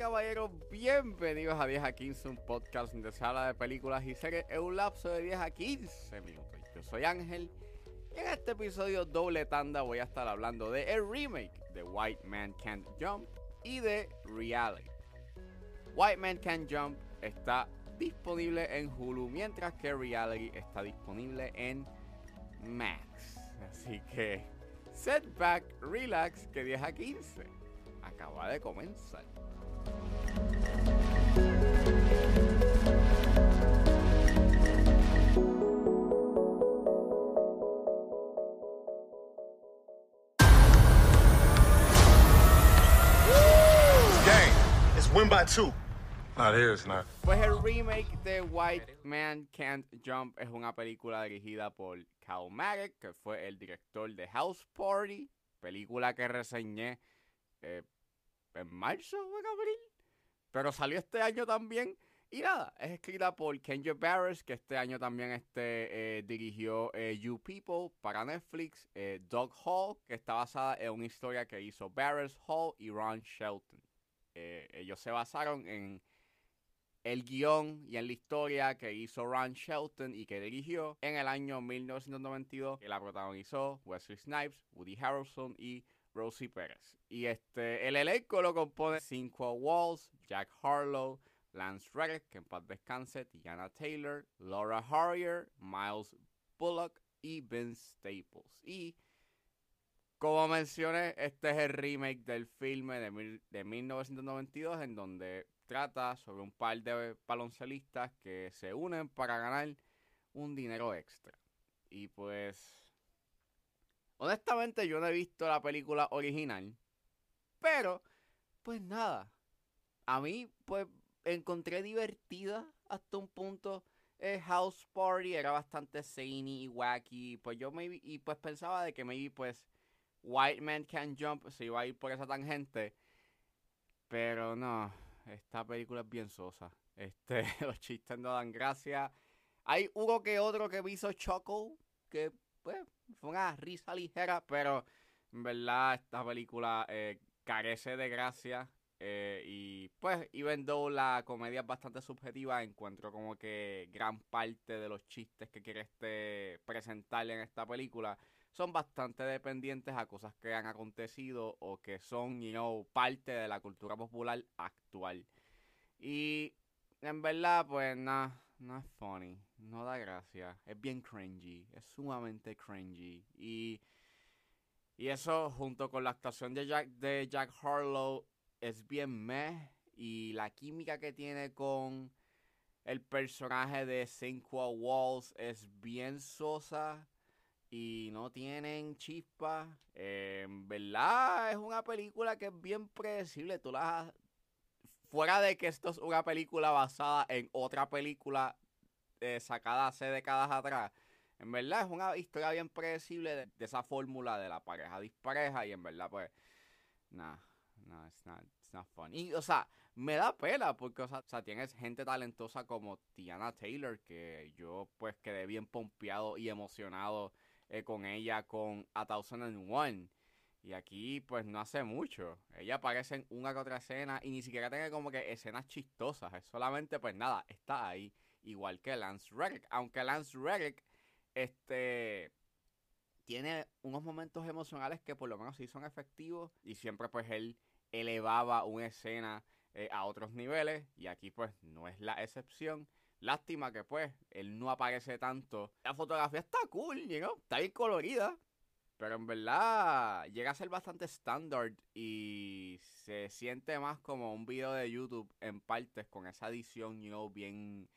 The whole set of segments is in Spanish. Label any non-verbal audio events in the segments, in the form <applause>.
caballeros, bienvenidos a 10 a 15, un podcast donde se habla de películas y series en un lapso de 10 a 15 minutos. Yo soy Ángel y en este episodio doble tanda voy a estar hablando de el remake de White Man Can't Jump y de Reality. White Man Can't Jump está disponible en Hulu, mientras que Reality está disponible en Max. Así que setback, relax, que 10 a 15 acaba de comenzar. Win by two. Not here, it's not. Pues el remake de White Man Can't Jump es una película dirigida por Cal Maggett, que fue el director de House Party, película que reseñé eh, en marzo o en abril, pero salió este año también. Y nada, es escrita por Kenji Barris, que este año también este, eh, dirigió eh, You People para Netflix. eh, Dog Hall, que está basada en una historia que hizo Barris Hall y Ron Shelton. Eh, ellos se basaron en el guion y en la historia que hizo Ron Shelton y que dirigió en el año 1992, que la protagonizó Wesley Snipes, Woody Harrelson y Rosie Pérez. Y este, el elenco lo compone Cinco Walls, Jack Harlow, Lance Reddick, que en paz descanse, Tiana Taylor, Laura Harrier, Miles Bullock y Vince Staples. Y como mencioné, este es el remake del filme de, mil- de 1992 en donde trata sobre un par de baloncelistas que se unen para ganar un dinero extra. Y pues, honestamente yo no he visto la película original, pero pues nada, a mí pues encontré divertida hasta un punto. eh, House Party era bastante zany y wacky, pues yo maybe, y pues pensaba de que maybe pues White Man Can Jump se iba a ir por esa tangente. Pero no, esta película es bien sosa. Este, <laughs> los chistes no dan gracia. Hay uno que otro que me hizo Choco, que pues fue una risa ligera, pero en verdad esta película eh, carece de gracia. eh, y pues, even though la comedia es bastante subjetiva, encuentro como que gran parte de los chistes que quiere este presentarle en esta película son bastante dependientes a cosas que han acontecido o que son, you know, parte de la cultura popular actual. Y en verdad, pues nada, no es funny, no da gracia, es bien cringy, es sumamente cringy. Y, y eso junto con la actuación de Jack, de Jack Harlow es bien meh y la química que tiene con el personaje de Cinco Walls es bien sosa y no tienen chispa. Eh, en verdad, es una película que es bien predecible. Tú la. Fuera de que esto es una película basada en otra película eh, sacada hace décadas atrás. En verdad, es una historia bien predecible de, esa fórmula de la pareja dispareja. Y en verdad, pues. Nah, no, it's not, it's not fun. O sea, me da pena porque, o sea, o sea, tienes gente talentosa como Tiana Taylor, que yo, pues, quedé bien pompeado y emocionado eh, con ella con A Thousand and One. Y aquí, pues, no hace mucho. Ella aparece en una que otra escena y ni siquiera tiene como que escenas chistosas. Es solamente, pues, nada, está ahí. Igual que Lance Reddick. Aunque Lance Reddick, este, tiene unos momentos emocionales que por lo menos sí son efectivos. Y siempre, pues, él elevaba una escena eh, a otros niveles. Y aquí, pues, no es la excepción. Lástima que pues él no aparece tanto. La fotografía está cool, know? está bien colorida. Pero en verdad llega a ser bastante estándar y se siente más como un video de YouTube en partes con esa edición, know, bien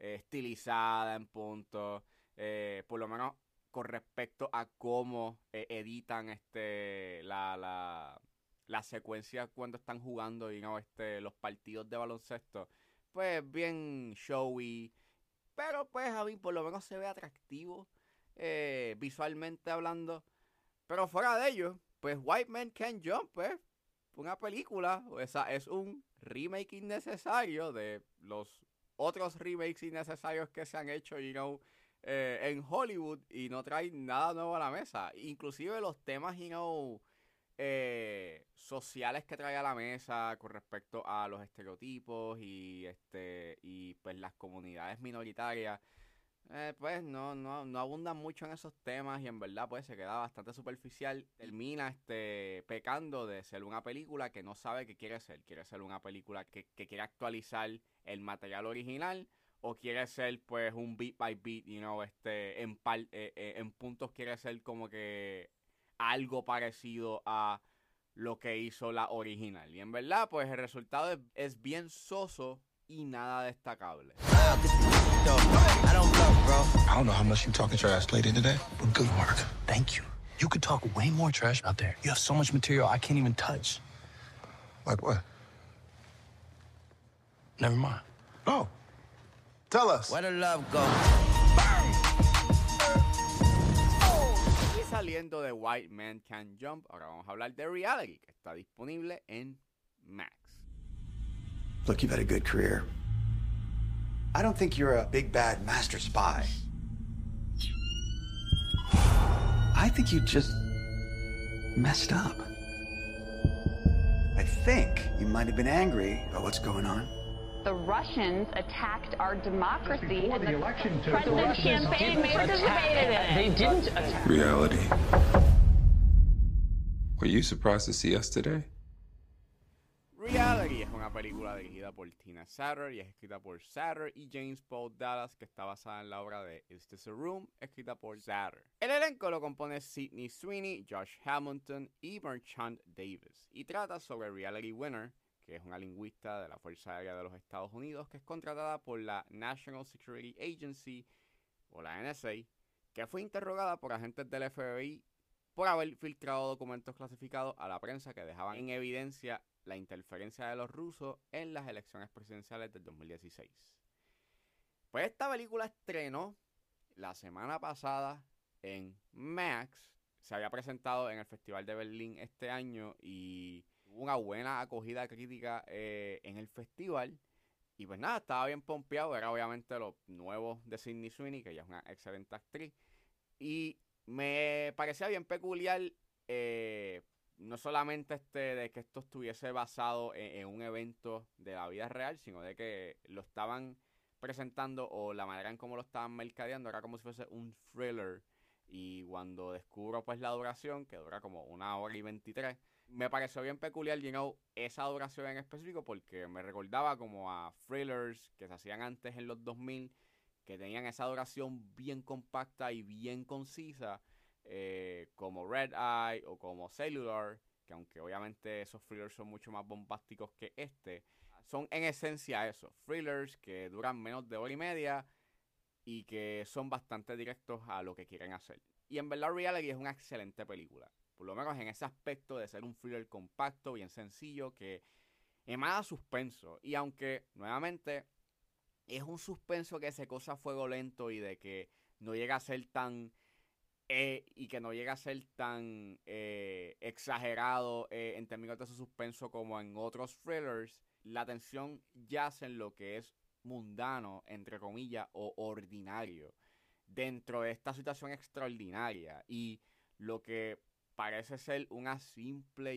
eh, estilizada en punto. Eh, por lo menos con respecto a cómo eh, editan este la, la, la secuencia cuando están jugando you este, los partidos de baloncesto pues bien showy. Pero pues a mí por lo menos se ve atractivo eh, visualmente hablando. Pero fuera de ello, pues White Man Can't Jump, pues una película, o esa es un remake innecesario de los otros remakes innecesarios que se han hecho, you know, eh, en Hollywood y no trae nada nuevo a la mesa. Inclusive los temas, you know, eh, sociales que trae a la mesa con respecto a los estereotipos y este y pues las comunidades minoritarias eh, pues no, no, no abundan mucho en esos temas y en verdad pues se queda bastante superficial. Termina este pecando de ser una película que no sabe qué quiere ser. Quiere ser una película que, que quiere actualizar el material original o quiere ser pues un beat by beat, you know, este, en, par, eh, eh, en puntos quiere ser como que algo parecido a lo que hizo la original. Y en verdad pues el resultado es, es bien soso y nada destacable. I don't know, bro. I don't know how much you talking trash lady today, but good work. Thank you. You could talk way more trash out there. You have so much material I can't even touch. Like what? Never mind. Oh. Tell us. Where the love go? Y saliendo de White Man Can Jump, ahora vamos a hablar de Reality, que está disponible en Max. Look, you've had a good career. I don't think you're a big bad master spy. I think you just messed up. I think you might have been angry about what's going on. The Russians attacked our democracy, before and the election took President's place. campaign participated in it. They didn't attack. Reality. Were you surprised to see us today? Película dirigida por Tina Satter y es escrita por Satter y James Paul Dallas, que está basada en la obra de Is This a Room, escrita por Satter. El elenco lo compone Sidney Sweeney, Josh Hamilton y Merchant Davis, y trata sobre Reality Winner, que es una lingüista de la Fuerza Aérea de los Estados Unidos, que es contratada por la National Security Agency, o la NSA, que fue interrogada por agentes del FBI por haber filtrado documentos clasificados a la prensa que dejaban en evidencia la interferencia de los rusos en las elecciones presidenciales del 2016. Pues esta película estrenó la semana pasada en Max. Se había presentado en el Festival de Berlín este año y tuvo una buena acogida crítica eh, en el festival. Y pues nada, estaba bien pompeado. Era obviamente lo nuevo de Sidney Sweeney, que ella es una excelente actriz. Y me parecía bien peculiar, eh, no solamente este de que esto estuviese basado en, en, un evento de la vida real, sino de que lo estaban presentando o la manera en cómo lo estaban mercadeando era como si fuese un thriller. Y cuando descubro pues la duración, que dura como una hora y 23, me pareció bien peculiar, you esa duración en específico porque me recordaba como a thrillers que se hacían antes en los 2000 que tenían esa duración bien compacta y bien concisa, eh, como Red Eye o como Cellular, que aunque obviamente esos thrillers son mucho más bombásticos que este, son en esencia eso, thrillers que duran menos de hora y media y que son bastante directos a lo que quieren hacer. Y en verdad Reality es una excelente película, por lo menos en ese aspecto de ser un thriller compacto, bien sencillo, que emana suspenso. Y aunque, nuevamente, es un suspenso que se cosa a fuego lento y de que no llega a ser tan eh, y que no llega a ser tan eh, exagerado eh, en términos de su suspenso como en otros thrillers, la tensión yace en lo que es mundano, entre comillas, o ordinario, dentro de esta situación extraordinaria. Y lo que parece ser una simple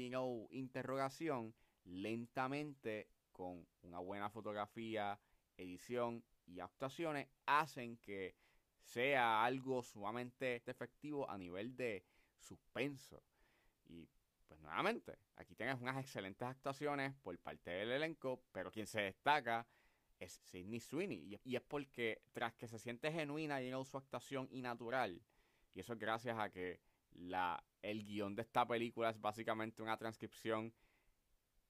interrogación, lentamente, con una buena fotografía, edición y actuaciones hacen que sea algo sumamente efectivo a nivel de suspenso. Y pues nuevamente, aquí tienes unas excelentes actuaciones por parte del elenco, pero quien se destaca es Sidney Sweeney. Y, es porque tras que se siente genuina y su actuación y natural, y eso es gracias a que la, el guion de esta película es básicamente una transcripción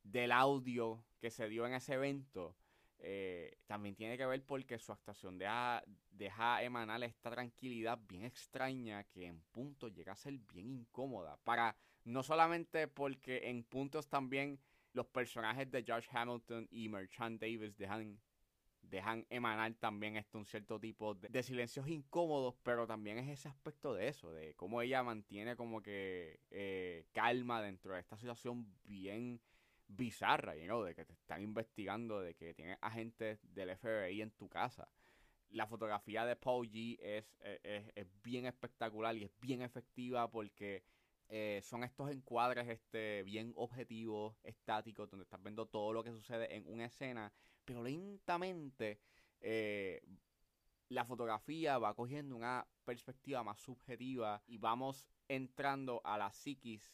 del audio que se dio en ese evento, eh, también tiene que ver porque su actuación deja, deja emanar esta tranquilidad bien extraña que en puntos llega a ser bien incómoda. Para no solamente porque en puntos también los personajes de Josh Hamilton y Merchant Davis dejan, dejan emanar también este un cierto tipo de, silencios incómodos, pero también es ese aspecto de eso, de cómo ella mantiene como que eh, calma dentro de esta situación bien bizarra, you know, de que te están investigando, de que tienes agentes del FBI en tu casa. La fotografía de Paul G es, es, es, bien espectacular y es bien efectiva porque Eh, son estos encuadres este, bien objetivos, estáticos, donde estás viendo todo lo que sucede en una escena, pero lentamente eh, la fotografía va cogiendo una perspectiva más subjetiva y vamos entrando a la psiquis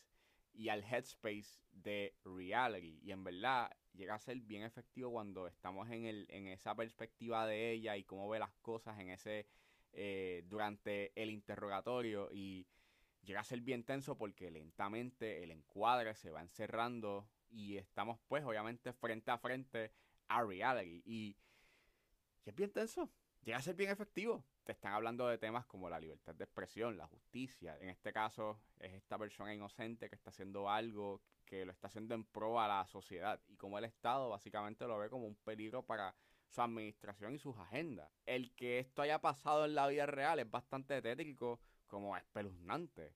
y al headspace de reality. Y en verdad llega a ser bien efectivo cuando estamos en, el, en esa perspectiva de ella y cómo ve las cosas en ese eh, durante el interrogatorio. Y llega a ser bien tenso porque lentamente el encuadre se va encerrando y estamos pues obviamente frente a frente a reality. Y, y es bien tenso llega a ser bien efectivo. Te están hablando de temas como la libertad de expresión, la justicia. En este caso, es esta persona inocente que está haciendo algo que lo está haciendo en pro a la sociedad y como el Estado básicamente lo ve como un peligro para su administración y sus agendas. El que esto haya pasado en la vida real es bastante tétrico, como espeluznante.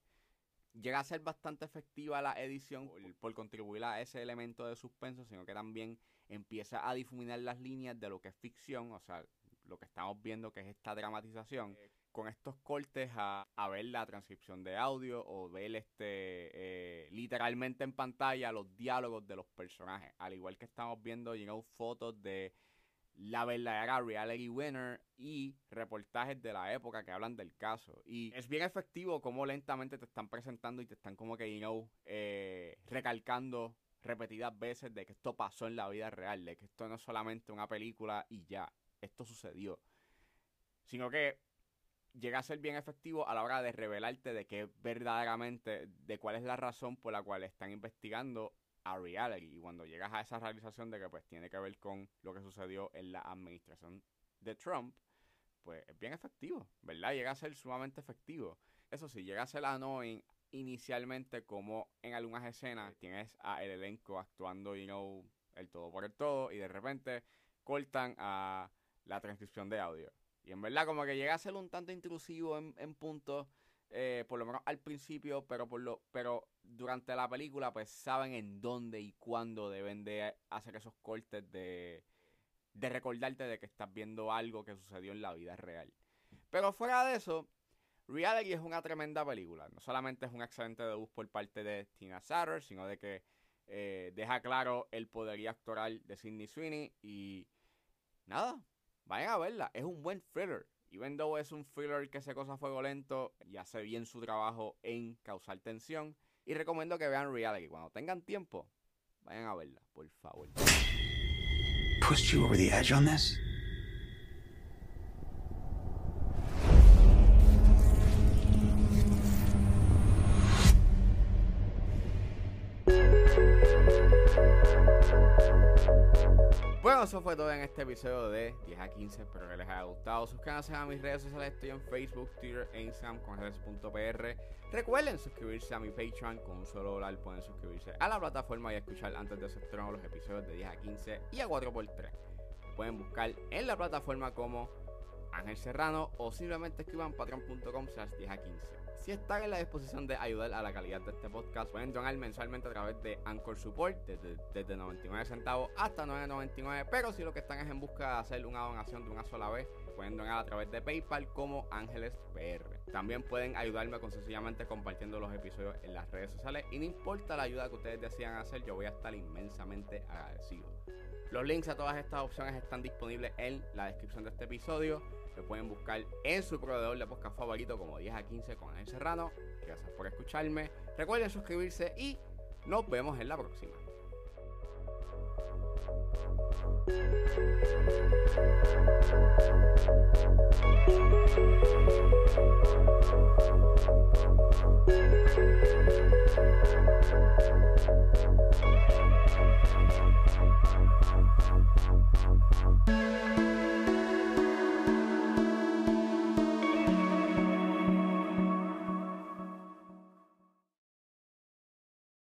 Llega a ser bastante efectiva la edición por, por, contribuir a ese elemento de suspenso, sino que también empieza a difuminar las líneas de lo que es ficción, o sea, lo que estamos viendo que es esta dramatización, con estos cortes a, ver la transcripción de audio o ver este eh, literalmente en pantalla los diálogos de los personajes, al igual que estamos viendo you know, fotos de la verdadera reality winner y reportajes de la época que hablan del caso. Y es bien efectivo como lentamente te están presentando y te están como que, you know, eh, recalcando repetidas veces de que esto pasó en la vida real, de que esto no es solamente una película y ya esto sucedió. Sino que llega a ser bien efectivo a la hora de revelarte de qué verdaderamente, de cuál es la razón por la cual están investigando a reality. Y cuando llegas a esa realización de que pues tiene que ver con lo que sucedió en la administración de Trump, pues es bien efectivo, ¿verdad? Llega a ser sumamente efectivo. Eso sí, llega a ser annoying inicialmente como en algunas escenas tienes a el elenco actuando, you know, el todo por el todo y de repente cortan a la transcripción de audio. Y en verdad como que llega a ser un tanto intrusivo en, en puntos, eh, por lo menos al principio, pero por lo pero durante la película pues saben en dónde y cuándo deben de hacer esos cortes de, de recordarte de que estás viendo algo que sucedió en la vida real. Pero fuera de eso, Reality es una tremenda película. No solamente es un excelente debut por parte de Tina Satter, sino de que eh, deja claro el poderío actoral de Sidney Sweeney y nada, vayan a verla. Es un buen thriller. Even though es un thriller que se cosa fuego lento y hace bien su trabajo en causar tensión. Y recomiendo que vean Reality. Cuando tengan tiempo, vayan a verla, por favor. Pushed you over the edge on this? Bueno, eso fue todo en este episodio de 10 a 15. Espero que les haya gustado. Suscríbanse a mis redes sociales. Estoy en Facebook, Twitter e Instagram con redes.pr. Recuerden suscribirse a mi Patreon. Con un solo dólar pueden suscribirse a la plataforma y escuchar antes de su estreno los episodios de 10 a 15 y a 4x3. Pueden buscar en la plataforma como Ángel Serrano o simplemente escriban patreon.com slash 10 a 15. Si están en la disposición de ayudar a la calidad de este podcast, pueden donar mensualmente a través de Anchor Support, desde, 99 centavos hasta 9.99. Pero si lo que están es en busca de hacer una donación de una sola vez, pueden donar a través de PayPal como Ángeles PR. También pueden ayudarme con sencillamente compartiendo los episodios en las redes sociales. Y no importa la ayuda que ustedes decidan hacer, yo voy a estar inmensamente agradecido. Los links a todas estas opciones están disponibles en la descripción de este episodio. Pueden buscar en su proveedor de podcast favorito como 10 a 15 con el Serrano. Gracias por escucharme. Recuerden suscribirse y nos vemos en la próxima.